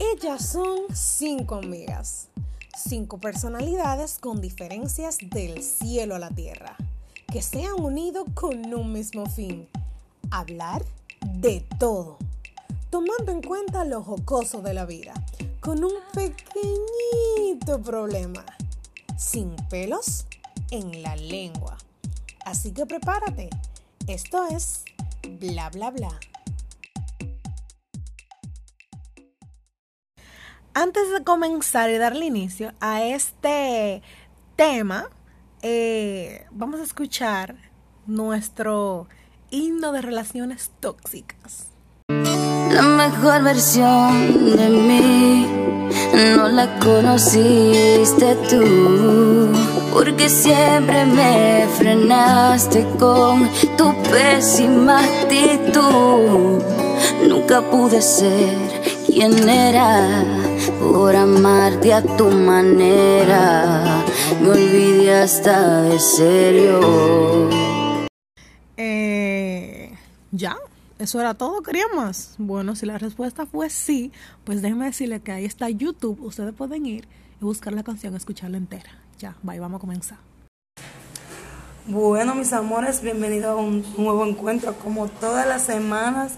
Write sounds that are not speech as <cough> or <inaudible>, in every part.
Ellas son cinco amigas, cinco personalidades con diferencias del cielo a la tierra, que se han unido con un mismo fin, hablar de todo, tomando en cuenta lo jocoso de la vida, con un pequeñito problema, sin pelos en la lengua. Así que prepárate, esto es bla bla bla. Antes de comenzar y darle inicio a este tema, eh, vamos a escuchar nuestro himno de relaciones tóxicas. La mejor versión de mí no la conociste tú, porque siempre me frenaste con tu pésima actitud. Nunca pude ser quien era por amarte a tu manera. Me olvidé hasta de serio. Eh, ¿Ya? ¿Eso era todo? ¿Quería más? Bueno, si la respuesta fue sí, pues déjenme decirle que ahí está YouTube. Ustedes pueden ir y buscar la canción, escucharla entera. Ya, bye, vamos a comenzar. Bueno, mis amores, bienvenidos a un nuevo encuentro, como todas las semanas,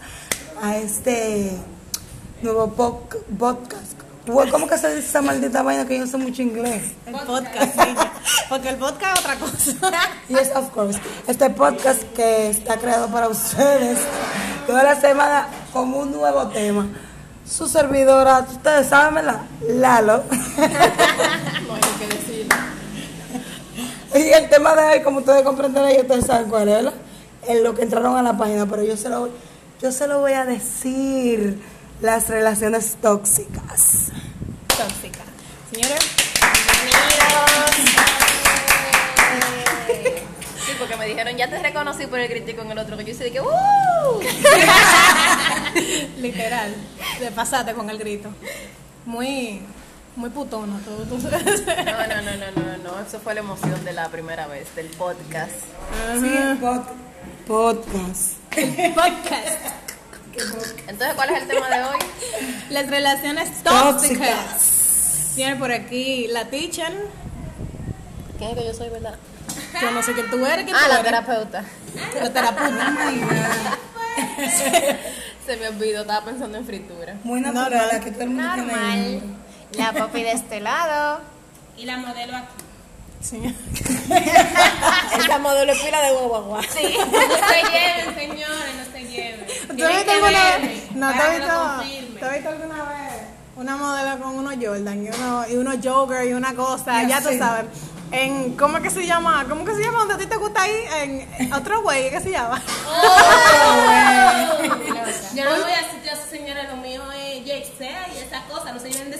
a este nuevo podcast. Bueno, ¿Cómo que se dice esa maldita vaina que yo no sé mucho inglés? El podcast, niña. Porque el podcast es otra cosa. <laughs> Yes, of course. Este podcast que está creado para ustedes toda la semana con un nuevo tema. Su servidora, ustedes saben, ¿verdad? Lalo. <laughs> Y el tema de hoy, como ustedes comprenderán, y ustedes saben cuál es, ¿verdad? En lo que entraron a la página, pero yo se lo, yo se lo voy a decir. Las relaciones tóxicas. Tóxica. Señores, <laughs> Sí, porque me dijeron, ya te reconocí por el crítico en el otro, que yo dije, ¡uh! <laughs> literal, de pasate con el grito. Muy, muy putona todo. No, no, no, no, no, no, eso fue la emoción de la primera vez, del podcast. Sí, el pod- podcast. Podcast. Entonces, ¿cuál es el tema de hoy? <laughs> Las relaciones Tóxicas. tóxicas. Tiene por aquí la teacher. ¿Quién es que yo soy, verdad? Yo no sé quién tú eres. ¿quién Ah, tú la eres? terapeuta. La terapeuta. <laughs> Se me olvidó, estaba pensando en fritura. Muy natural, aquí todo el mundo tiene Normal. La papi de este lado. Y la modelo aquí. Señor. <laughs> Esa modelo es pila de guagua. Sí. No se lleven, señores, no se lleven. ¿Tú has Tienen visto que alguna vez? No, ¿tú para has que lo visto, confirmen. ¿tú has visto alguna vez una modelo con unos Jordan y, uno, y unos jogger y una cosa? Y Ya tú así. sabes. En, ¿Cómo es que se llama? ¿Cómo que se llama? ¿Dónde a ti te gusta ahí? En otro güey, ¿qué se llama? <laughs> Yo no voy a decir a esa señora, lo mío es Jexea y esas cosas, no se lleven de.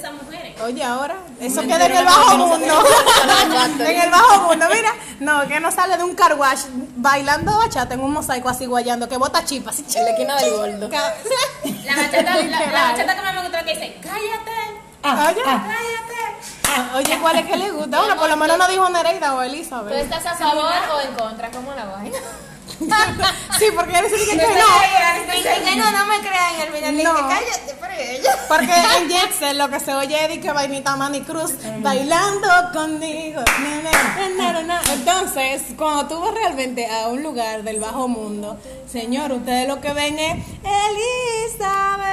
Oye, ahora, eso queda en el bajo mundo. <laughs> en el bajo mundo, mira. No, que no sale de un car wash bailando bachata en un mosaico así guayando, que bota chipas. En la esquina del gordo. La <laughs> bachata, la, la bachata que me gusta que dice, cállate, Ah, Oye, ah, cállate. oye, ¿cuál es que le gusta? Bueno, por lo menos no dijo Nereida o ¿Tú Elizabeth. estás a favor o en contra? ¿Cómo la vaina? <laughs> Sí, porque él dice que no. Que no, no me crean. El final No. cállate, pero ella. Porque <laughs> en Jexel lo que se oye es que vainita Manny Cruz bailando conmigo. Entonces, cuando tú vas realmente a un lugar del bajo mundo, señor, ustedes lo que ven es Elizabeth.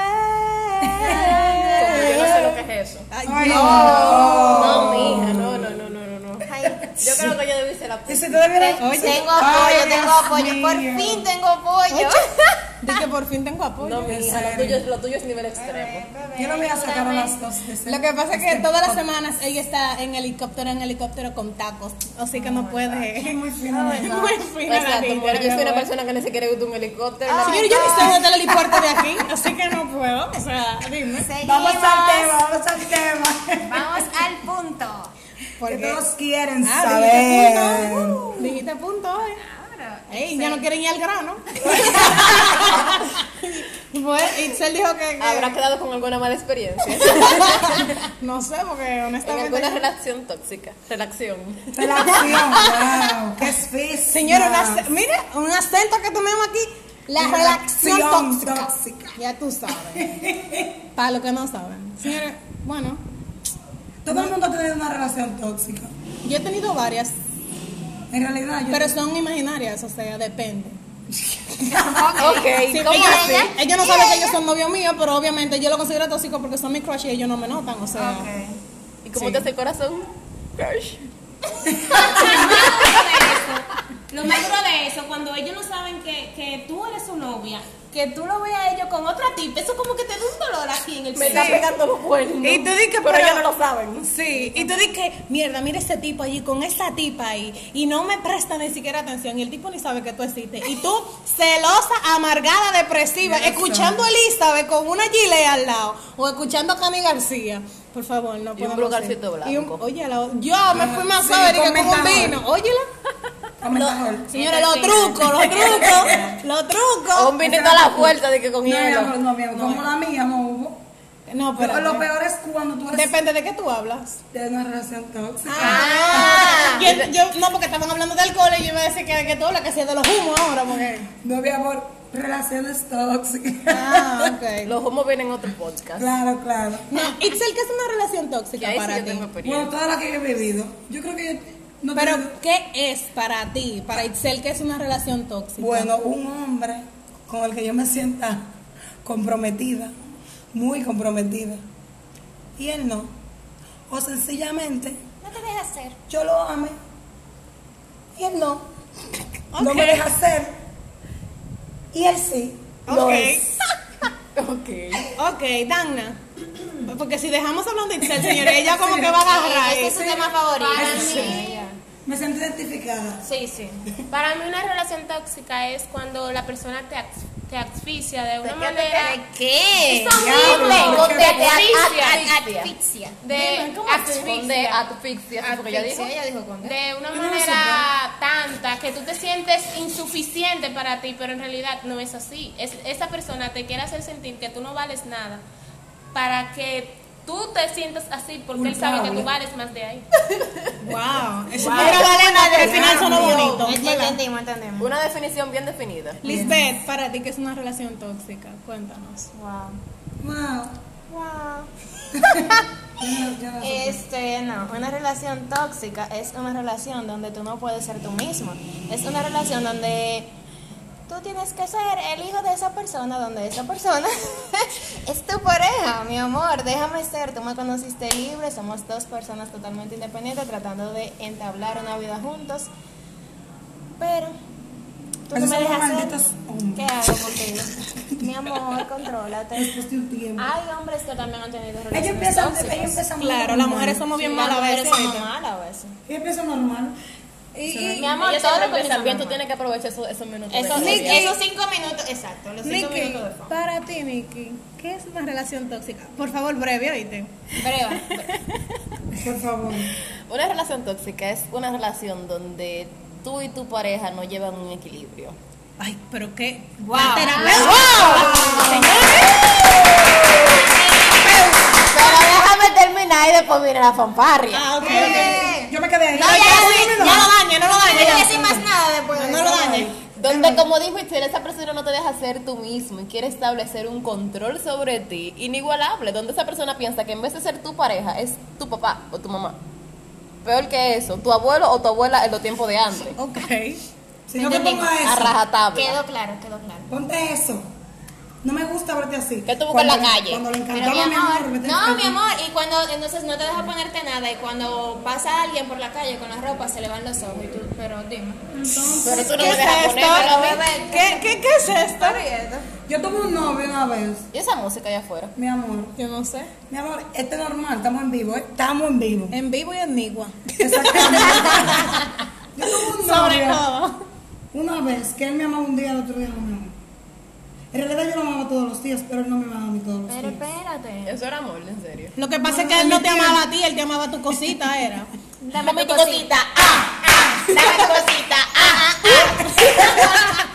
Yo no sé lo que es eso. Ay, Ay, no. No, mija, no, no, no, no, no, no. Yo creo que yo debí ser la Y si todavía Te- tengo apoyo, tengo apoyo. Por fin tengo apoyo. <laughs> Di que por fin tengo apoyo. No, lo tuyo, es- lo tuyo es nivel extremo. Yo no voy a sacar a las dos de ese- Lo que pasa es que todas las semanas ella está en helicóptero, en helicóptero con tacos. Así que no puede. Muy fino. Muy fina la Exacto, niña, pero yo soy una persona que ni siquiera gusta un helicóptero. la- Señor, yo ni sé dónde está el helipuerto de aquí, así que no puedo. O sea, dime. Vamos al tema, vamos al tema. Vamos al punto. Que todos quieren Ah, saber. dijiste punto. Dijiste punto hoy. Ey, ya no quieren ir al grano. <laughs> pues, Itzel dijo que, que- ¿Habrá quedado con alguna mala experiencia? <laughs> no sé, porque en honestamente. alguna relación tóxica. Relación. Relación, <laughs> wow, qué difícil. Señora, una mira, un acento que tomemos aquí. La relación Relación tóxica. tóxica. Ya tú sabes. Para los que no saben. Señores, bueno, Todo el mundo ha tenido una relación tóxica. yo he tenido varias, En realidad, yo. pero son imaginarias, o sea, depende. <laughs> Ok, Sí, ¿cómo ellos, así? ellos no saben que ellos son novios míos, pero obviamente yo lo considero tóxico porque son mis crush y ellos no me notan, o sea. ¿Y cómo Sí. te hace el corazón? Crush. <laughs> Lo más duro de eso, cuando ellos no saben que, que tú eres su novia, que tú lo veas a ellos con otra tipa, eso como que te da un dolor aquí en el Me pecho. está pegando los cuernos. Y tú di que pero ellos no lo saben. Sí, y tú di que, mierda, mira ese tipo allí con esa tipa ahí y no me presta ni siquiera atención y el tipo ni sabe que tú existes. Y tú, celosa, amargada, depresiva, escuchando a Elizabeth con una gilet al lado o escuchando a Cani García. Por favor, no Y un podemos lugarcito ser. blanco. Y un- oye, la- yo me fui más Sí, suave que con como un vino. Óyela. Comentador. Señores, los trucos, los trucos, <laughs> los trucos. O un vinito a la puerta de que con No, mi hielo. amor, no, mi amor. Como la mía no hubo. No, Pero pero lo peor es cuando tú eres depende de qué tú hablas. de una relación tóxica. Ah, yo, yo- no, porque estaban hablando de alcohol y yo iba a decir que, que tú hablas que sea de los humos ahora, porque. No, mi amor, relaciones tóxicas. Ah, ok. <laughs> Los humos vienen en otro podcast. Claro, claro. No, Itzel, ¿qué es una relación tóxica sí para yo ti? Bueno, todas las que yo he vivido. Yo creo que yo no Pero, tengo- ¿qué es para ti, para Itzel, qué es una relación tóxica? Bueno, un hombre con el que yo me sienta comprometida, muy comprometida, y él no. O sencillamente No te dejes hacer. yo lo ame y él no. No me deja hacer y él sí. Lo Ok. es. <laughs> Ok. Ok, Dana. Porque si dejamos hablando de Itzel, señores, <laughs> ella como que va a agarrar. Ese es su tema favorito. Para Sí. mí, Me siento identificada. sí, sí. Para mí una relación tóxica es cuando la persona te, te asfixia de una manera... ¿Qué? Es horrible. Diablo, Te qué asfixia. Asfixia. De de asfixia. asfixia, ¿eso fue que ella dijo? Asfixia, ella dijo D. De una manera tanta que tú te sientes insuficiente para ti, pero en realidad no es así. Es, esa persona te quiere hacer sentir que tú no vales nada para que tú te sientas así porque él sabe que tú vales más de ahí. <laughs> Wow. Eso Wow. vale nada, pero al final sonó bonito. Ent- Entendimos, entendimos. Una definición bien definida. Lisbeth, para ti, ¿qué es una relación tóxica? Cuéntanos. Wow. Wow. Wow. <laughs> Este, no, una relación tóxica es una relación donde tú no puedes ser tú mismo. Es una relación donde tú tienes que ser el hijo de esa persona, donde esa persona <laughs> es tu pareja, mi amor. Déjame ser, tú me conociste libre, somos dos personas totalmente independientes tratando de entablar una vida juntos. Pero tú no me dejas ser. malditos hombres. ¿Qué hago contigo? Mi amor, contrólate. <laughs> Después de un tiempo. Hay hombres que también han tenido Ellos relaciones empiezan, tóxicas. ellos empiezan Claro, las mujeres somos bien Sí, malas a las veces. mujeres somos ¿oíste? malas a veces. Ellos empiezan normal. Y- Mi amor, todo lo que empieza bien, tú tienes que aprovechar esos, esos minutos. Gloria. esos cinco minutos, exacto, los cinco Nikki, minutos de para ti, Nikki, ¿qué es una relación tóxica? Por favor, breve, oíste. Breva. Por favor. Una relación tóxica es una relación donde tú y tu pareja no llevan un equilibrio. Ay, pero qué. Wow. Pero déjame terminar y después viene la fanfarria. Ah, ok, ok. Yo me quedé ahí. No, ya, sí, No no lo No dañe. voy a ya. decir más nada después de No lo dañe. Donde, como dijo Itzel, esa persona no te deja ser tú mismo y quiere establecer un control sobre ti inigualable. Donde esa persona piensa que en vez de ser tu pareja, es tu papá o tu mamá. Peor que eso, tu abuelo o tu abuela en los tiempos de antes. Ok. Si no te pongas A eso, rajatabla. Quedó claro, quedó claro. ponte eso. No me gusta verte así. ¿Qué tú buscas en la calle? Cuando le mi encantaba mi amor, amor. vete no, mi amor, y cuando entonces no te deja ponerte nada y cuando pasa alguien por la calle con la ropa se le van los ojos y tú, pero dime. Pero tú no ¿Qué me es dejas a mí. ¿Qué, qué, ¿Qué es esto? Yo tuve un novio una vez, ¿Y esa música allá afuera? mi amor. Yo no sé. Mi amor, esto es normal, estamos en vivo, ¿eh? Estamos en vivo. En vivo y en Nigua. Exactamente. <laughs> Yo tuve un Sobre novio todo. una vez que él me amaba un día, el otro día no me amaba. En realidad yo lo amaba todos los días, pero él no me amaba a mí todos los Pero días. espérate. Eso era amor, en serio. Lo que pasa es que él no te amaba a ti, él te amaba a tu cosita, era. <laughs> Dame tu cosita. Ah, ah, dame tu cosita. Ah, ah,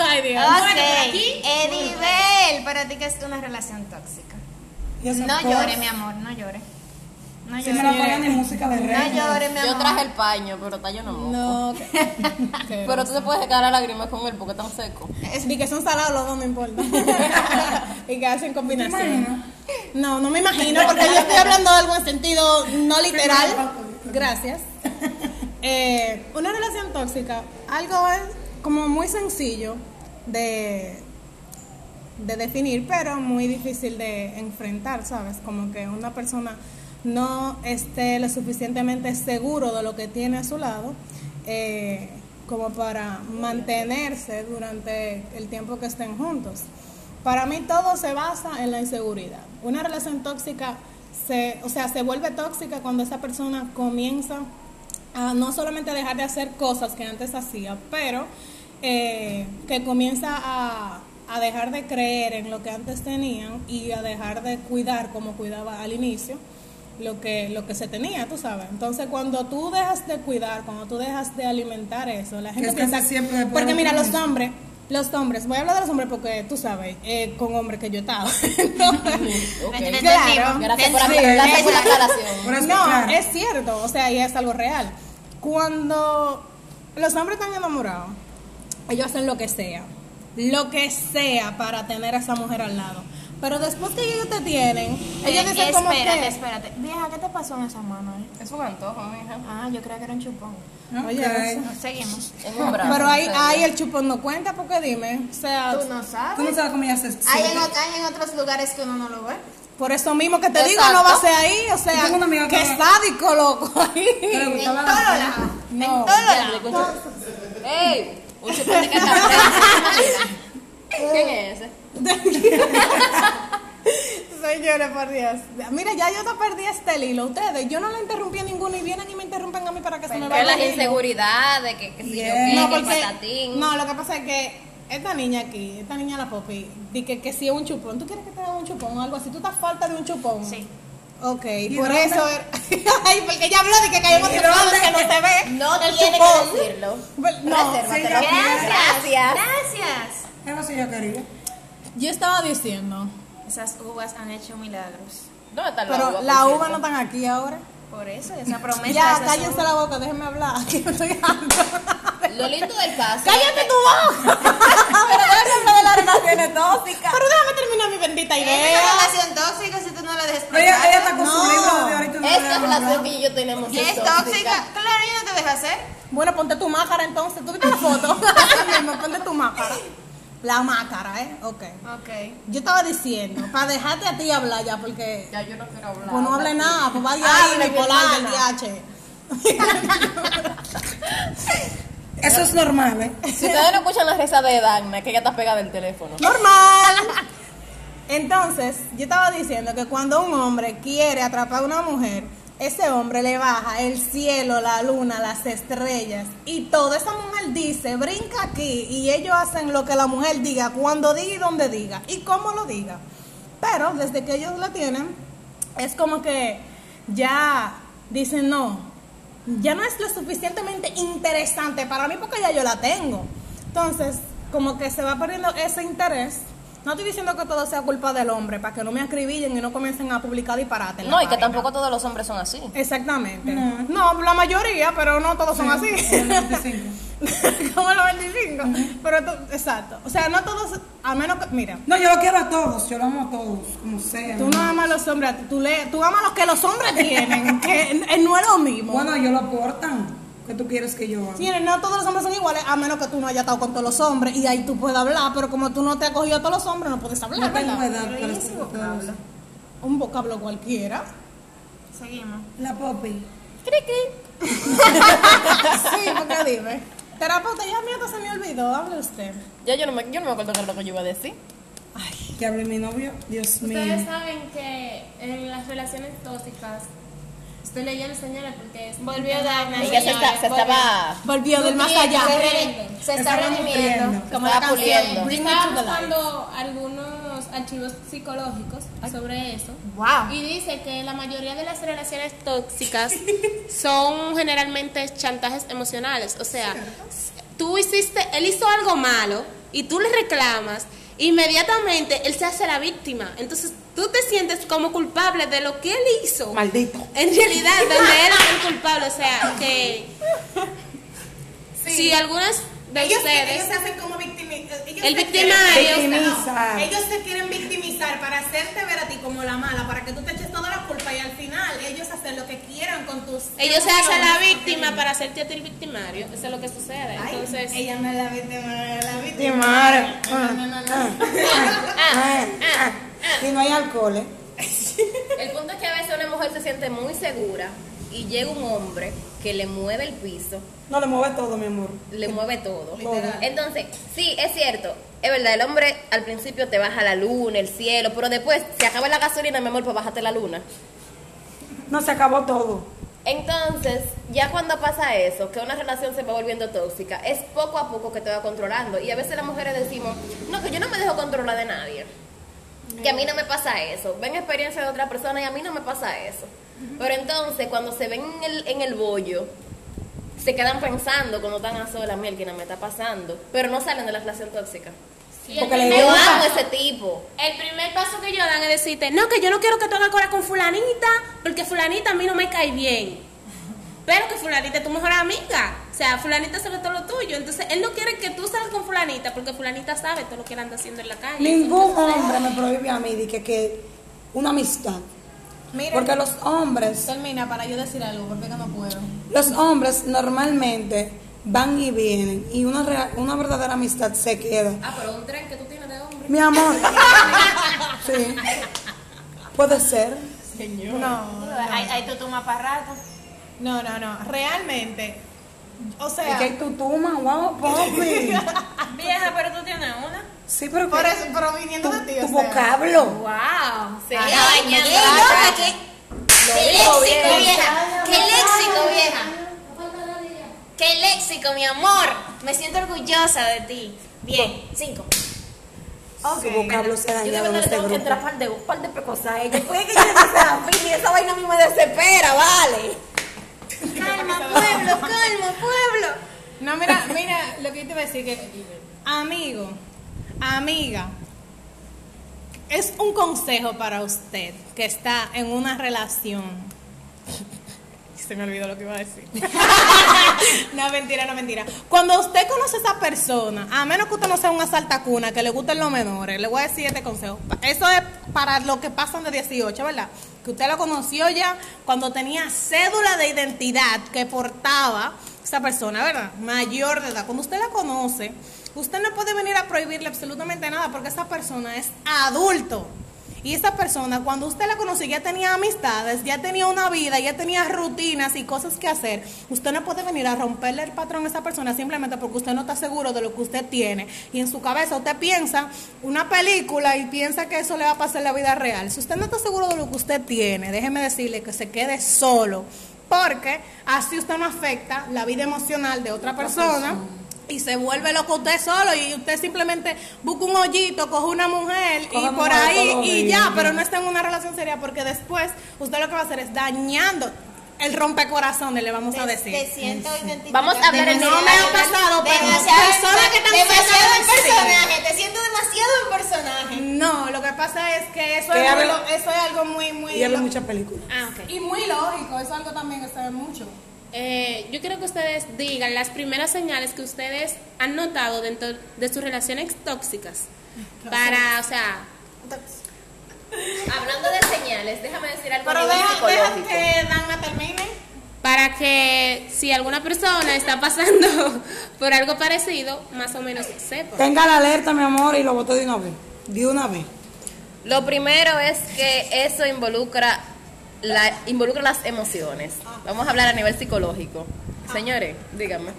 Ay, Dios. ah. Ok. Edibel, para ti que es una relación tóxica. No cosa- llore, mi amor, no llore. No Si me la ponen en música de No rey. llores, mi Yo traje el paño, pero tallo no moco. No, que- <laughs> Pero tú te puedes sacar las lágrimas con él porque están secos. Ni que son salados los dos, no importa. <laughs> y que hacen combinación. No, no me imagino, porque yo estoy hablando de algo en sentido no literal. Gracias. Eh, una relación tóxica, algo es como muy sencillo de, de definir, pero muy difícil de enfrentar, ¿sabes? Como que una persona no esté lo suficientemente seguro de lo que tiene a su lado eh, como para mantenerse durante el tiempo que estén juntos. Para mí todo se basa en la inseguridad. Una relación tóxica se, o sea, se vuelve tóxica cuando esa persona comienza a no solamente dejar de hacer cosas que antes hacía, pero eh, que comienza a, a dejar de creer en lo que antes tenían y a dejar de cuidar como cuidaba al inicio lo que lo que se tenía, tú sabes. Entonces, cuando tú dejas de cuidar, cuando tú dejas de alimentar eso, la gente es piensa siempre porque mira, los hombres, los hombres, voy a hablar de los hombres porque tú sabes, eh, con hombres que yo he estado. <laughs> Entonces, Claro. Gracias por, gracias por la aclaración. no, es cierto, o sea, y es algo real. Cuando los hombres están enamorados, ellos hacen lo que sea, lo que sea para tener a esa mujer al lado. Pero después que ellos te tienen, ellos Eh, dicen como espérate, que... espérate. Vieja, ¿qué te pasó en esa mano? eh? Es un antojo, mija. Ah, yo creía que era un chupón. Oye. Seguimos. Es un brazo. Pero ahí, ahí el chupón no cuenta porque dime, o sea, Tú no sabes. Tú no sabes cómo ella se Hay en, hay en otros lugares que uno no lo ve. por eso mismo que te digo, no va a ser ahí, o sea, tengo una amiga que que- sádico, loco, <laughs> ahí. En lados. No. En. ¡Ey! Un chupón de. <laughs> ¿Quién es ese? Señores, por Dios. Mira, ya yo te perdí este hilo. Ustedes, yo no la interrumpí a ninguno y vienen y me interrumpen a mí para que se me vaya las inseguridades, que, que si yo qué, No, que el porque, patatín. no, lo que pasa es que esta niña aquí, esta niña la Popi, di que, que si es un chupón. ¿Tú quieres que te haga un chupón o algo así? ¿Tú estás falta de un chupón? Sí. Ok, ¿Y por dónde? eso. era- <laughs> Ay, porque ella habló de que caemos ¿Y en lados dónde? que no se ve. No el tiene chupón. que decirlo. No, sí, ya- Gracias. Gracias. Algo así yo quería. yo estaba diciendo, Esas uvas han hecho milagros. ¿Dónde está la pero uva, las uvas no están aquí ahora. Por eso, esa <laughs> promesa. Ya, cállense la boca, déjenme hablar. <laughs> Que me estoy harta. Lo lindo del caso. <laughs> ¡Cállate tu boca! Pero déjame hablar de las relaciones tóxicas. Pero déjame terminar mi bendita Es idea. una relación tóxica si tú no la dejas Pero ella, ella está con No. su libro de ahorita. no Esta relación que yo y yo tenemos ¿Y es tóxica? Claro, ella no te deja hacer. Bueno, ponte tu máscara entonces. ¿Tú viste la foto? Ponte tu máscara. La máscara, ¿eh? Ok. Ok. Yo estaba diciendo, para dejarte a ti hablar ya, porque Ya yo no quiero hablar. pues no hable nada, pues vaya Hable, ahí, mi bipolar del. DH. Eso es normal, ¿eh? Si ustedes no escuchan la risa de Dagna, que ella está pegada del teléfono. Normal. Entonces, yo estaba diciendo que cuando un hombre quiere atrapar a una mujer, ese hombre le baja el cielo, la luna, las estrellas y toda esa mujer dice, brinca aquí y ellos hacen lo que la mujer diga, cuando diga y donde diga y cómo lo diga. Pero desde que ellos la tienen, es como que ya dicen, no, ya no es lo suficientemente interesante para mí porque ya yo la tengo. Entonces, como que se va perdiendo ese interés. No estoy diciendo que todo sea culpa del hombre, para que no me acribillen y no comiencen a publicar disparates. No, y que tampoco todos los hombres son así. Exactamente. No. No. la mayoría, pero no todos son así. Como el 25. <laughs> Como los 25. Pero, to- exacto. O sea, no todos, a menos que, mira, No, yo lo quiero a todos. Yo lo amo a todos, como sea. tú no amas a los hombres, tú, le, tú amas los que los hombres tienen, que <laughs> eh, no es lo mismo. Bueno, ellos lo aportan. ¿Qué tú quieres que yo haga? Sí, no todos los hombres son iguales, a menos que tú no hayas estado con todos los hombres y ahí tú puedes hablar, pero como tú no te has cogido a todos los hombres, no puedes hablar, No tengo. Un vocablo cualquiera. Seguimos. La popi. Sí, porque dime. Terapeuta, ya mierda se me olvidó, hable usted. Ya yo no me, yo no me acuerdo qué era lo que yo iba a decir. Que hable mi novio. Dios mío. Ustedes saben que en las relaciones tóxicas, estoy leyendo señores porque es Volvió Dagna. Ella se, está- se estaba. Volvió del más allá. Se, re- se está redimiendo. Como la canción puliendo. Estaba buscando algunos archivos psicológicos sobre eso. Wow. Y dice que la mayoría de las relaciones tóxicas <laughs> son generalmente chantajes emocionales. O sea, tú hiciste, él hizo algo malo y tú le reclamas inmediatamente él se hace la víctima. Entonces tú te sientes como culpable de lo que él hizo. Maldito. En realidad, donde él es el culpable, o sea, que si algunas de ellos, ustedes... ellos se hacen como victimi- ellos El victimario. quieren- Victimizar. Ellos se quieren victimizar para hacerte ver a ti como la mala, para que tú te eches toda la culpa y al final ellos hacen lo que quieran con tus. Ellos se hacen la víctima para hacerte a ti el victimario. Eso es lo que sucede. Ay, Entonces, ella no es la víctima, es la víctima. Victimario. No, no, no, no. <laughs> Y no hay alcohol, ¿eh? <laughs> El punto es que a veces una mujer se siente muy segura y llega un hombre que le mueve el piso, No le mueve todo, mi amor. le mueve todo. Literal. Entonces, sí, es cierto, es verdad, el hombre al principio te baja la luna, el cielo, pero después se acaba la gasolina, mi amor, pues bájate la luna. No, se acabó todo. Entonces, ya cuando pasa eso, que una relación se va volviendo tóxica, es poco a poco que te va controlando. Y a veces las mujeres decimos, no, que yo no me dejo controlar de nadie. Que a mí no me pasa eso. Ven experiencia de otra persona y a mí no me pasa eso. Pero entonces, cuando se ven en el, en el bollo, se quedan pensando cuando están a solas, miel, que no me está pasando. Pero no salen de la relación tóxica. y Porque primer, Yo amo ese tipo. el primer paso que ellos dan es decirte, no, que yo no quiero que tú hagas cora con fulanita, porque fulanita a mí no me cae bien. Pero que fulanita es tu mejor amiga. O sea, fulanita sabe todo lo tuyo. Entonces, él no quiere que tú salgas con fulanita, porque fulanita sabe todo lo que él anda haciendo en la calle. Ningún hombre me prohíbe a mí de que, que una amistad. Porque los hombres, termina para yo decir algo, porque que no puedo. los hombres normalmente van y vienen y una, rea- una verdadera amistad se queda. Ah, pero un tren que tú tienes de hombre. Mi amor. <laughs> Sí. Puede ser. No, Ahí, ahí tú tomas para rato. no, no, no. Realmente, o ¿Y sea, que tú toma? Wow, papi. <laughs> Vieja, pero tú tienes una. Sí, pero por eso, pero viniendo tu, de ti, tu o sea. vocablo. Wow. Sí, Ay, me trata. trata. ¿Qué, dijo bien. ¿Qué léxico, vieja? ¿Qué léxico, mi amor? Me siento orgullosa de ti. Bien, cinco. Su vocablo se ha Yo de verdad le este tengo que entrar par de, par de precosas a ella. Después que yo empecé a y esa vaina a mí me desespera, vale. Calma, <laughs> pueblo, calma, pueblo. No, mira, mira, lo que yo te iba a decir que, amigo, amiga, es un consejo para usted que está en una relación. <laughs> Se me olvidó lo que iba a decir. <laughs> no, mentira, no, mentira. Cuando usted conoce a esa persona, a menos que usted no sea una saltacuna, que le gusten los menores, le voy a decir este consejo. Eso es para los que pasan de 18, ¿verdad? Que usted lo conoció ya cuando tenía cédula de identidad que portaba esa persona, ¿verdad? Mayor de edad. Cuando usted la conoce, usted no puede venir a prohibirle absolutamente nada porque esa persona es adulto. Y esa persona, cuando usted la conoce, ya tenía amistades, ya tenía una vida, ya tenía rutinas y cosas que hacer. Usted no puede venir a romperle el patrón a esa persona simplemente porque usted no está seguro de lo que usted tiene. Y en su cabeza usted piensa una película y piensa que eso le va a pasar en la vida real. Si usted no está seguro de lo que usted tiene, déjeme decirle que se quede solo. Porque así usted no afecta la vida emocional de otra persona y se vuelve loco usted solo y usted simplemente busca un hoyito, coge una mujer y Coge por mujer ahí y bien, ya, bien. pero no está en una relación seria porque después usted lo que va a hacer es dañando el rompecorazones, le vamos a Te, decir. te siento identificada. Vamos a hablar en No me ha pasado, pero demasiado, personas que están demasiado en personaje. Te siento demasiado en personaje. No, lo que pasa es que eso, es, muy, habla- lo- eso es algo muy, muy... Y habla muchas películas. Ah, ok. y muy lógico, eso es algo también que se ve mucho. Eh, yo quiero que ustedes digan las primeras señales que ustedes han notado dentro de sus relaciones tóxicas. Para, o sea, <laughs> Hablando de señales, déjame decir algo Pero deja, que Dana termine. para que si alguna persona está pasando <laughs> por algo parecido, más o menos sepa. Tenga la alerta, mi amor, y lo voto de una vez. De una vez. Lo primero es que eso involucra la, involucra las emociones. Vamos a hablar a nivel psicológico. Señores, díganme.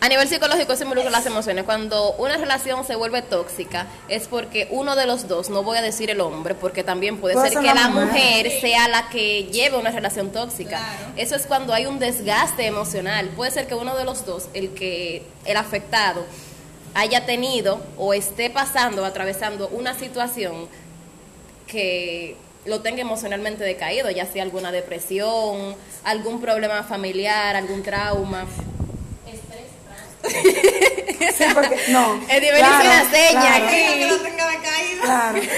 A nivel psicológico eso involucra las emociones. Cuando una relación se vuelve tóxica es porque uno de los dos, no voy a decir el hombre, porque también puede, ser que la mujer sea la que lleve una relación tóxica. Eso es cuando hay un desgaste emocional. Puede ser que uno de los dos, el que el afectado, haya tenido o esté pasando, atravesando una situación que lo tenga emocionalmente decaído, ya sea alguna depresión, algún problema familiar, algún trauma. Sí, porque, no. Benny hizo una seña aquí. Claro. <laughs>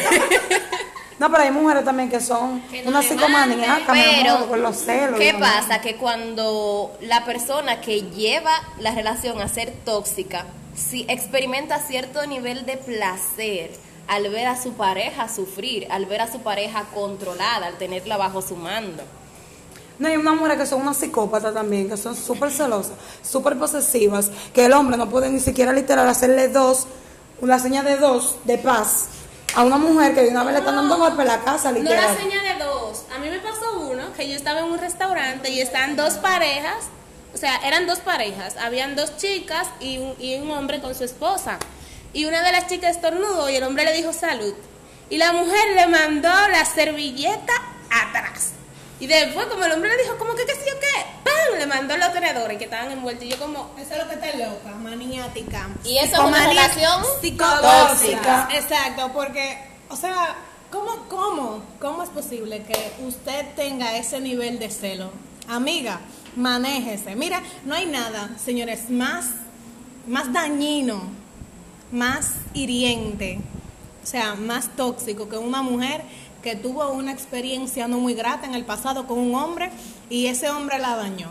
No, pero hay mujeres también que son Que no unas psicomaníacas, Pero, amor, con los celos. ¿qué pasa? Que cuando la persona que lleva la relación a ser tóxica, si experimenta cierto nivel de placer al ver a su pareja sufrir, al ver a su pareja controlada, al tenerla bajo su mando. No, hay unas mujeres que son unas psicópatas también, que son súper celosas, súper posesivas, que el hombre no puede ni siquiera literal hacerle dos, una señal de dos, de paz, a una mujer que de una vez le están dando golpe en la casa, No literal. la seña de dos. A mí me pasó uno que yo estaba en un restaurante y están dos parejas. O sea, eran dos parejas. Habían dos chicas y un, y un hombre con su esposa. Y una de las chicas estornudó y el hombre le dijo salud. Y la mujer le mandó la servilleta atrás. Y después, como el hombre le dijo, ¿cómo que qué sé yo qué? ¡Pam! Le mandó los tenedores que estaban envueltos. Y yo como, Eso es lo que está loca, maniática. Y eso es una relación psicotóxica. Exacto, porque, o sea, ¿cómo, cómo, ¿cómo es posible que usted tenga ese nivel de celo? Amiga, manéjese. Mira, no hay nada, señores, más, más dañino, más hiriente, o sea, más tóxico que una mujer que tuvo una experiencia no muy grata en el pasado con un hombre y ese hombre la dañó.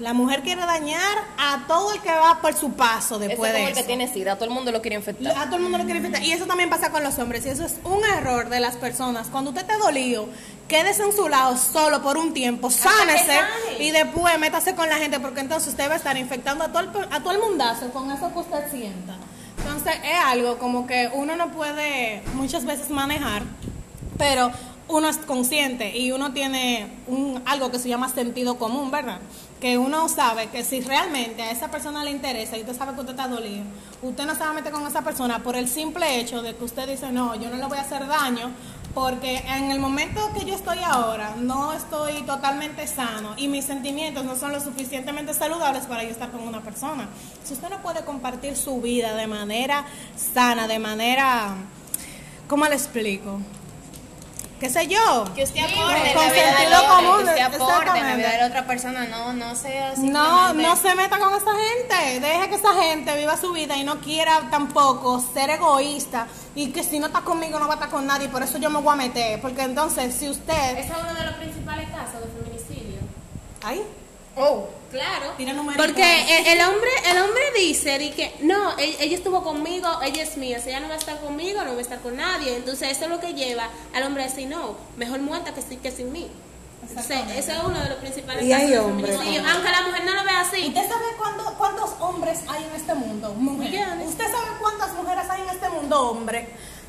La mujer quiere dañar a todo el que va por su paso es después como de el que eso. tiene sida, todo el mundo lo quiere infectar. A todo el mundo lo quiere infectar. Y eso también pasa con los hombres. Y eso es un error de las personas. Cuando usted está dolido, quédese en su lado solo por un tiempo, sánese y después métase con la gente porque entonces usted va a estar infectando a todo el, a todo el mundazo con eso que usted sienta. Es algo como que uno no puede muchas veces manejar, pero uno es consciente y uno tiene un, algo que se llama sentido común, ¿verdad? Que uno sabe que si realmente a esa persona le interesa y usted sabe que usted está dolido, usted no se va a meter con esa persona por el simple hecho de que usted dice, no, yo no le voy a hacer daño, porque en el momento que yo estoy ahora no estoy totalmente sano y mis sentimientos no son lo suficientemente saludables para yo estar con una persona. Si usted no puede compartir su vida de manera sana, de manera, ¿cómo le explico? ¿Qué sé yo? Que usted Sí, aporte en con sentido otro, común, que usted aporte en la vida de la otra persona, no, no sea No, no se meta con esa gente. Deje que esa gente viva su vida y no quiera tampoco ser egoísta y que si no está conmigo no va a estar con nadie. Por eso yo me voy a meter. Porque entonces, si usted. ese es uno de los principales casos de feminicidio. Ay, Oh, claro. Tira numeritos. Porque el, el hombre el hombre dice di que no, ella, ella estuvo conmigo, ella es mía, si ella no va a estar conmigo, no va a estar con nadie. Entonces eso es lo que lleva al hombre a decir no, mejor muerta que, sí- que sin mí. Entonces ese es uno de los principales Y hay casos hombres. Aunque la mujer no lo vea así. ¿Usted sabe cuándo- cuántos hombres hay en este mundo? Mujeres. Millones. ¿Usted sabe cuántas mujeres hay en este mundo, hombre?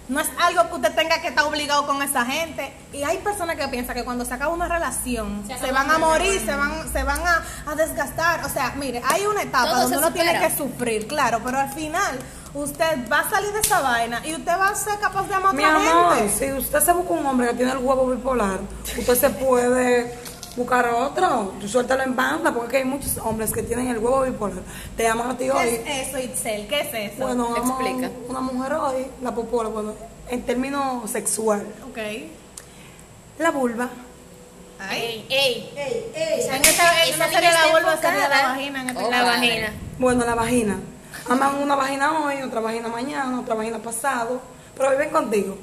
No es algo que usted tenga que estar obligado con esa gente. Y hay personas que piensan que cuando se acaba una relación, Se van a morir, se van, se van a, a desgastar. O sea, mire, hay una etapa Todo donde uno tiene que sufrir, claro, pero al final usted va a salir de esa vaina y usted va a ser capaz de amar a Mi otra amor, gente. si usted se busca un hombre que tiene el huevo bipolar, usted se puede buscar otro. Tú suéltalo en banda, porque hay muchos hombres que tienen el huevo bipolar. Te llaman a ti hoy. ¿Qué es eso, Itzel? ¿Qué es eso? Bueno, Explica. una mujer hoy, la popola, bueno, en términos sexual. ok. La vulva. Ay. Ey, ey, En esta, esa no niña sería la está vulva, sería la vagina. En este Oh, la vagina. Bueno, la vagina. Aman una vagina hoy, otra vagina mañana, otra vagina pasado, pero viven contigo.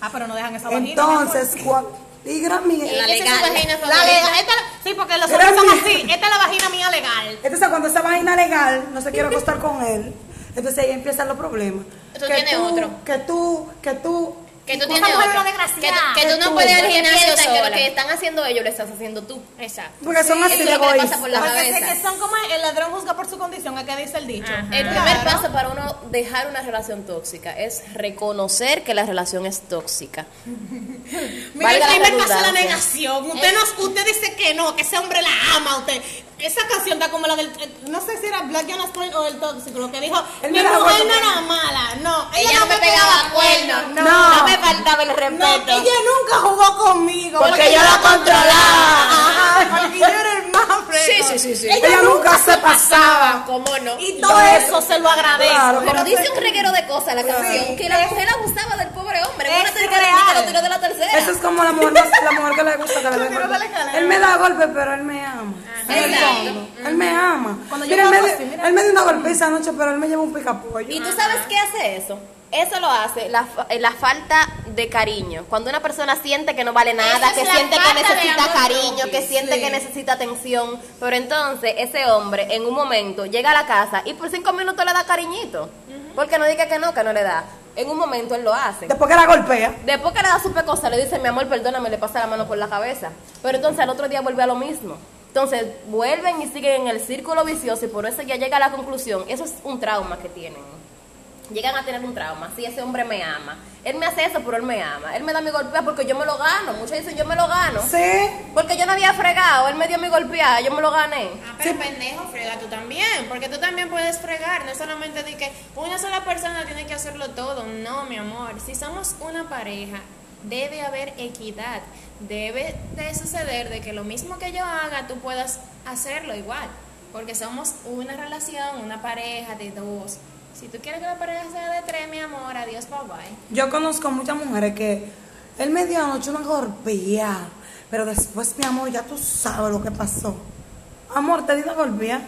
Ah, pero no dejan esa vagina. Entonces, cuando... Y gran es su legal. vagina La legal, esta, sí, porque los hombres son mía. así. Esta es la vagina mía legal. Entonces, cuando esa vagina legal no se quiere acostar con él, entonces ahí empiezan los problemas. Tú tienes otro. Que tú, que tú. Que tú tienes. Que, tú- que tú no puedes ir al gimnasio que lo que están haciendo ellos lo estás haciendo tú. Exacto. Porque son así de es lo que le pasa egoístas. por la Porque cabeza. sé que son como el ladrón juzga por su condición, ¿a qué dice el dicho? El primer paso para uno dejar una relación tóxica es reconocer que la relación es tóxica. <laughs> Mira, el primer paso es la negación. Usted, no, usted dice que no, que ese hombre la ama. Usted, esa canción está como la del. eh, No sé si era Black Jonas Point o el tóxico, lo que dijo. Él mi mujer no era mala. No, ella, Ella no me pegaba cuernos. No, No. No me faltaba el No, respeto. ella nunca jugó conmigo. Porque yo la controlaba. Ajá, porque yo era el más fresco. Sí, sí, sí, sí. Ella nunca se pasaba. ¿Cómo no? Y todo eso se lo agradezco. Claro, Pero dice un reguero de cosas la canción, que la mujer abusaba del pobre hombre. Es Una tercera real. que lo tiró de como la mujer, más- la mujer que le gusta que le den golpe. Él me da golpe, pero él me ama. Él me ama. Cuando yo Mira, él, me, mira. él me dio una golpiza anoche, pero él me lleva un picapollo. ¿Y tú sabes qué hace eso? Eso lo hace la, fa- eh, la falta de cariño. Cuando una persona siente que no vale nada, Esa que siente que necesita cariño, que siente que necesita atención, pero entonces ese hombre en un momento llega a la casa y por cinco minutos le da cariñito. Porque no diga que no, que no le da. En un momento él lo hace. Después que la golpea. Después que le da su pecosa, le dice, mi amor, perdóname, le pasa la mano por la cabeza. Pero entonces al otro día vuelve a lo mismo. Entonces vuelven y siguen en el círculo vicioso y por eso ya llega a la conclusión. Eso es un trauma que tienen. Llegan a tener un trauma. Si ese hombre me ama. Él me hace eso, pero él me ama. Él me da mi golpea porque yo me lo gano. Muchos dicen, yo me lo gano. Sí. Porque yo no había fregado. Él me dio mi golpeada, yo me lo gané. Ah, pero pendejo, frega tú también, porque tú también puedes fregar, no solamente de que una sola persona tiene que hacerlo todo, no, mi amor, si somos una pareja, debe haber equidad, debe de suceder de que lo mismo que yo haga, tú puedas hacerlo igual, porque somos una relación, una pareja de dos. Si tú quieres que la pareja sea de tres, mi amor, adiós, bye bye. Yo conozco muchas mujeres que él me dio anoche una golpea, pero después, mi amor, ya tú sabes lo que pasó. Amor, te di una golpea.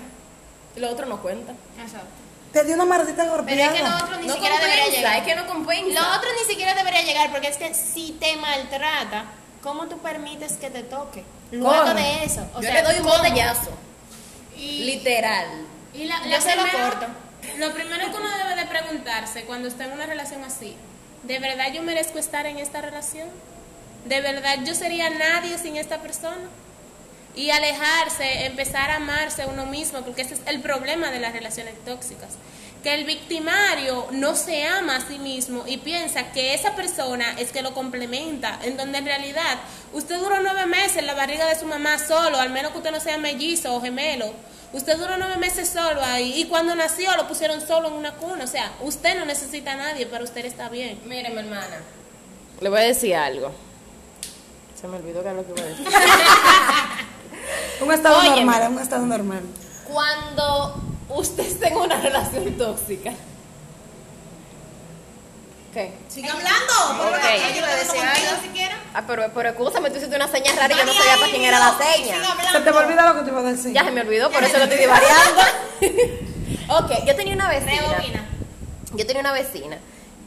Y lo otro no cuenta. Exacto. Te di una maldita Pero golpeada. es que lo otro ni No siquiera debería compensa, llegar. es que no compensa. Lo otro ni siquiera debería llegar porque es que si te maltrata, ¿cómo tú permites que te toque? Luego ¿Cómo? de eso. O yo sea, le doy un ¿cómo? botellazo. Y, Literal. y la, Yo la se lo corto. Lo primero que uno debe de preguntarse cuando está en una relación así, ¿de verdad yo merezco estar en esta relación? ¿De verdad yo sería nadie sin esta persona? Y alejarse, empezar a amarse uno mismo, porque ese es el problema de las relaciones tóxicas. Que el victimario no se ama a sí mismo y piensa que esa persona es que lo complementa, en donde en realidad usted duró nueve meses en la barriga de su mamá solo, al menos que usted no sea mellizo o gemelo. Usted duró nueve meses solo ahí y cuando nació lo pusieron solo en una cuna. O sea, usted no necesita a nadie, pero usted está bien. Mire, mi hermana. Le voy a decir algo. Se me olvidó que era lo que iba a decir. <laughs> Un estado Óyeme. normal, un estado normal. Cuando usted está en una <laughs> relación tóxica. ¿Qué? Sigue hablando. Ok. Yo iba a decir algo siquiera. Ah, pero, pero escúchame, tú hiciste una seña rara y yo no sabía para quién era la seña. Se te olvidar lo que te iba a decir. Ya se me olvidó, por eso lo estoy divariando. <laughs> ok, yo tenía una vecina. Rebobina. Yo tenía una vecina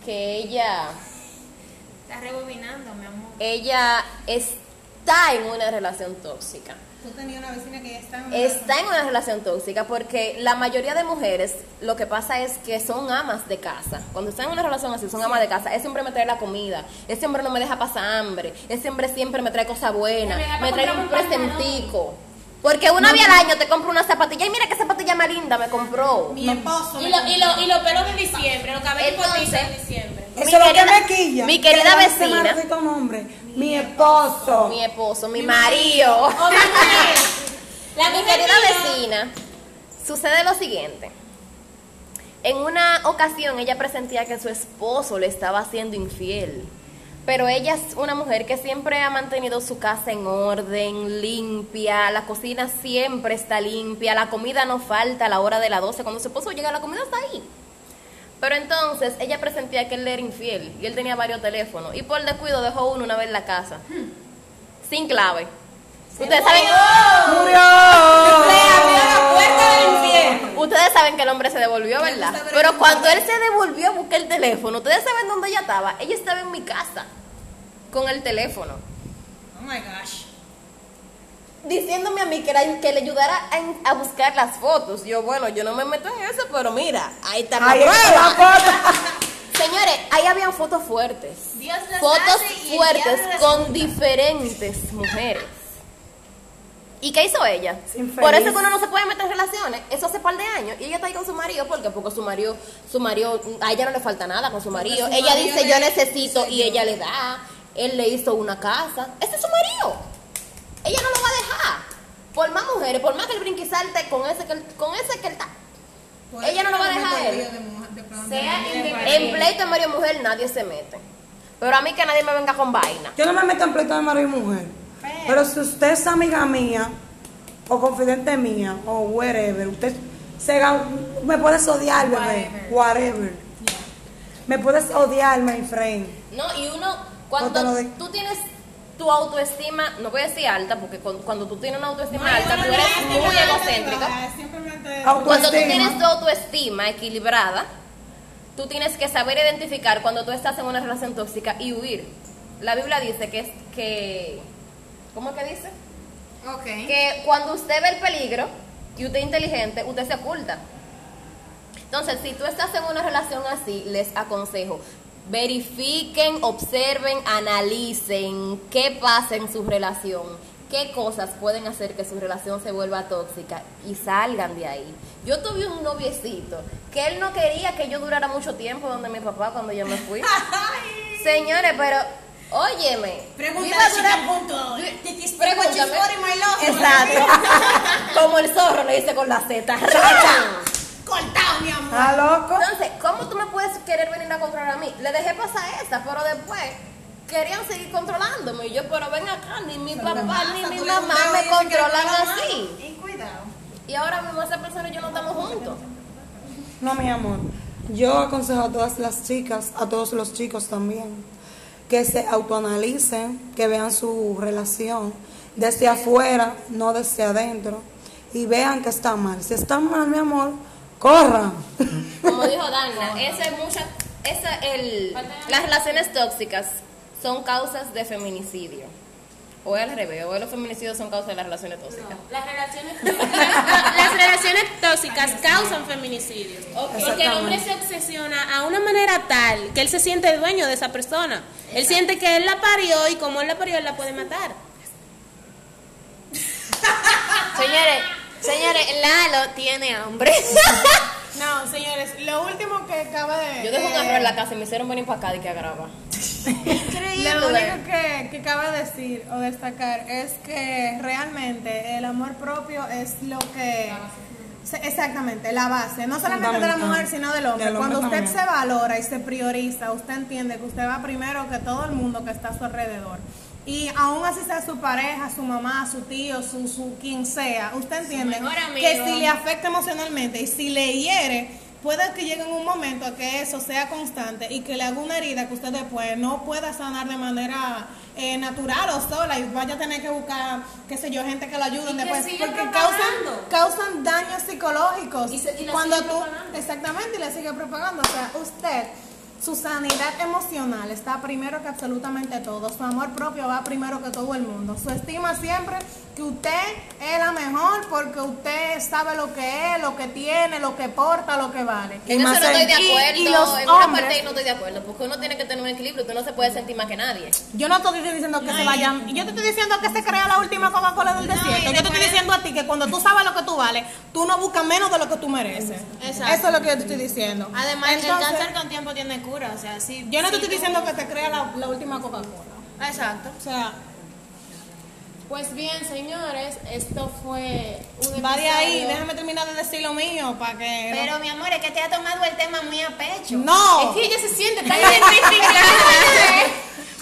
que ella, Estás rebobinando, mi amor. ella está en una relación tóxica. Tú tenías una vecina que ya está en una Está en una relación tóxica porque la mayoría de mujeres lo que pasa es que son amas de casa. Cuando están en una relación así, son amas de casa. Ese hombre me trae la comida, ese hombre no me deja pasar hambre, ese hombre siempre me trae cosas buenas, Me trae un presentico. Porque una vez al año te compro una zapatilla y mira qué zapatilla más linda me compró. Mi esposo. Y, lo, y, lo, y los pelos de diciembre, los cabellos de diciembre. Eso Mi es lo que querida- me quilla. mi querida Que vecina. nombre. Mi esposo. Mi esposo, mi marido. Mi. <laughs> La Mi querida vecina, sucede lo siguiente. En una ocasión ella presentía que su esposo le estaba haciendo infiel. Pero ella es una mujer que siempre ha mantenido su casa en orden, limpia, la cocina siempre está limpia, la comida no falta a la hora de las 12. Cuando su esposo llega, la comida está ahí. Pero entonces ella presentía que él era infiel y él tenía varios teléfonos. Y por descuido dejó uno una vez en la casa, sin clave. Ustedes saben. ¡Murió! Ustedes saben que el hombre se devolvió, ¿verdad? Pero cuando él se devolvió a buscar el teléfono, ustedes saben dónde ella estaba. Ella estaba en mi casa con el teléfono, Oh my gosh. Diciéndome a mí que, era- que le ayudara a, a buscar las fotos. Yo, bueno, yo no me meto en eso, pero mira, ahí está la Ahí está la prueba. foto. <laughs> Señores, ahí habían fotos fuertes. Dios Fotos fuertes con diferentes mujeres. ¿Y qué hizo ella? Por eso que uno no se puede meter en relaciones. Eso hace par de años. Y ella está ahí con su marido. ¿Por qué? Porque su marido, su marido, a ella no le falta nada con su marido. su ella marido dice, yo necesito, y ella le da. Él le hizo una casa. Ese es su marido. Ella no lo va. Por más mujeres, por más que él brinque y salte con ese que él, con ese que él está. Ella no lo va a dejar él. de mujer- de. Sea De-. En pleito de marido y mujer nadie se mete. Pero a mí que nadie me venga con vaina. Yo no me meto en pleito de marido y mujer. Pero si usted es amiga mía, o confidente mía, o wherever, usted Se me puedes odiar, bebé. Whatever. Me puedes odiar, my friend. No, y uno, No cuando tú tienes tu autoestima, no voy a decir alta, porque cuando tú tienes una autoestima alta, tú eres muy egocéntrica. Cuando tú tienes tu autoestima equilibrada, tú tienes que saber identificar cuando tú estás en una relación tóxica y huir. La Biblia dice que es que ¿cómo es que dice? Que cuando usted ve el peligro y usted es inteligente, usted se oculta. Entonces, si tú estás en una relación así, les aconsejo, verifiquen, observen, analicen qué pasa en su relación, qué cosas pueden hacer que su relación se vuelva tóxica y salgan de ahí. Yo tuve un noviecito que él no quería que yo durara mucho tiempo donde mi papá cuando yo me fui. <laughs> Señores, pero óyeme. a si durar- punto. Exacto. <laughs> Como el zorro le dice con la Z. <laughs> Cortado, mi amor. ¿Estás loco? Entonces, ¿cómo tú me puedes querer venir a controlar a mí? Le dejé pasar esta, pero después querían seguir controlándome. Y yo, pero ven acá, ni mi papá ni mi mamá me controlan así. Y cuidado. Y ahora mismo esa persona y yo no estamos juntos. No, mi amor. Yo aconsejo a todas las chicas, a todos los chicos también, que se autoanalicen, que vean su relación desde afuera, no desde adentro, y vean que está mal. Si está mal, mi amor, corran. Como dijo Dana, esa es mucha, esa el, las relaciones tóxicas son causas de feminicidio. O es al revés, o los feminicidios son causas de las relaciones tóxicas. Las relaciones, <laughs> las relaciones tóxicas causan feminicidios. Porque el hombre se obsesiona a una manera tal que él se siente dueño de esa persona. Él siente que él la parió y como él la parió, él la puede matar. Señores, señores, Lalo tiene hambre. <laughs> No, señores, lo último que acaba de. Yo dejo un de- arroz en la casa y me hicieron venir para acá y que graba. Lo único que, que cabe decir o destacar es que realmente el amor propio es lo que... Exactamente, la base, no solamente de la mujer, sino del hombre. Del hombre Cuando usted también. se valora y se prioriza, usted entiende que usted va primero que todo el mundo que está a su alrededor. Y aún así sea su pareja, su mamá, su tío, su, su quien sea, usted entiende que si le afecta emocionalmente y si le hiere, puede que llegue en un momento a que eso sea constante y que le haga una herida que usted después no pueda sanar de manera eh, natural o sola y vaya a tener que buscar, qué sé yo, gente que lo ayude después. Porque causan, causan daños psicológicos. Y se- y la Cuando tú, propagando. exactamente, y le sigue propagando. O sea, usted, su sanidad emocional está primero que absolutamente todo. Su amor propio va primero que todo el mundo. Su estima siempre que usted es la mejor porque usted sabe lo que es, lo que tiene, lo que porta, lo que vale. Y En eso no estoy de y- acuerdo. y los en una hombres- parte ahí no estoy de acuerdo. Porque uno tiene que tener un equilibrio. Usted no se puede sentir más que nadie. Yo no estoy diciendo que se vayan. Yo te estoy diciendo que se crea la última Coca-Cola del desierto. Yo te estoy diciendo a ti que cuando tú sabes lo que tú vales, tú no buscas menos de lo que tú mereces. Exacto. Eso es lo que yo te estoy diciendo. Además, Entonces, el cáncer con tiempo tiene cura. O sea, si. yo no te si estoy tú- diciendo que te crea la, la última Coca-Cola. Exacto. O sea, Pues bien, señores, esto fue un va de ahí. Déjame terminar de decir lo mío para que. no- Pero mi amor, es que te ha tomado el tema muy a pecho. no. Es que ella se siente tan identificada.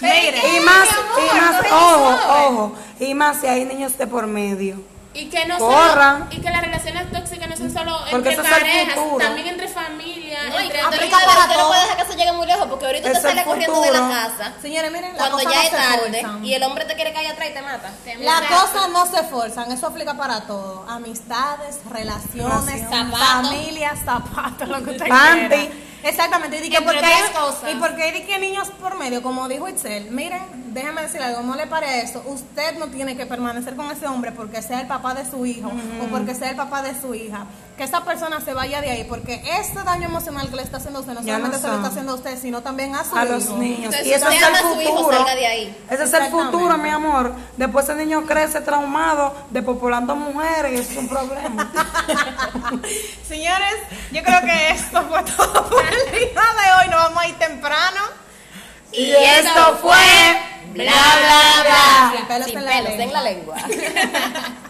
<laughs> Mire, Y más, y más, ojo, ojo. Y más si hay niños de por medio. Y que no Corran. solo, y que las relaciones tóxicas no son solo Porque entre parejas, también entre familias, No, y entre usted aplica no para usted no puede dejar que eso llegue muy lejos. Porque ahorita Es usted sale corriendo de la casa. Señores, miren, la Cuando cosa ya no es se tarde forzan. y el hombre te quiere caer atrás y te mata. Las cosas no se forzan, eso aplica para todo. Amistades, relaciones, Relación. familia, zapatos, lo que usted Panty. quiera. Exactamente, y, di que Entre porque hay, cosas. y porque hay que niños por medio, como dijo Itzel, miren, déjame decir algo, no le pare eso, usted no tiene que permanecer con ese hombre porque sea el papá de su hijo o porque sea el papá de su hija. Que esa persona se vaya de ahí, porque ese daño emocional que le está haciendo a usted no solamente se lo está haciendo a usted, sino también a su a los niños. Entonces, y eso es el futuro. salga de ahí. Ese es el futuro, mi amor. Después ese niño crece traumado, depopulando mujeres, y eso es un problema. <laughs> Señores, yo creo que esto fue todo por el día de hoy. Nos vamos a ir temprano. y esto fue bla bla bla. Sin pelos Sin en la pelos lengua. en la lengua. <laughs>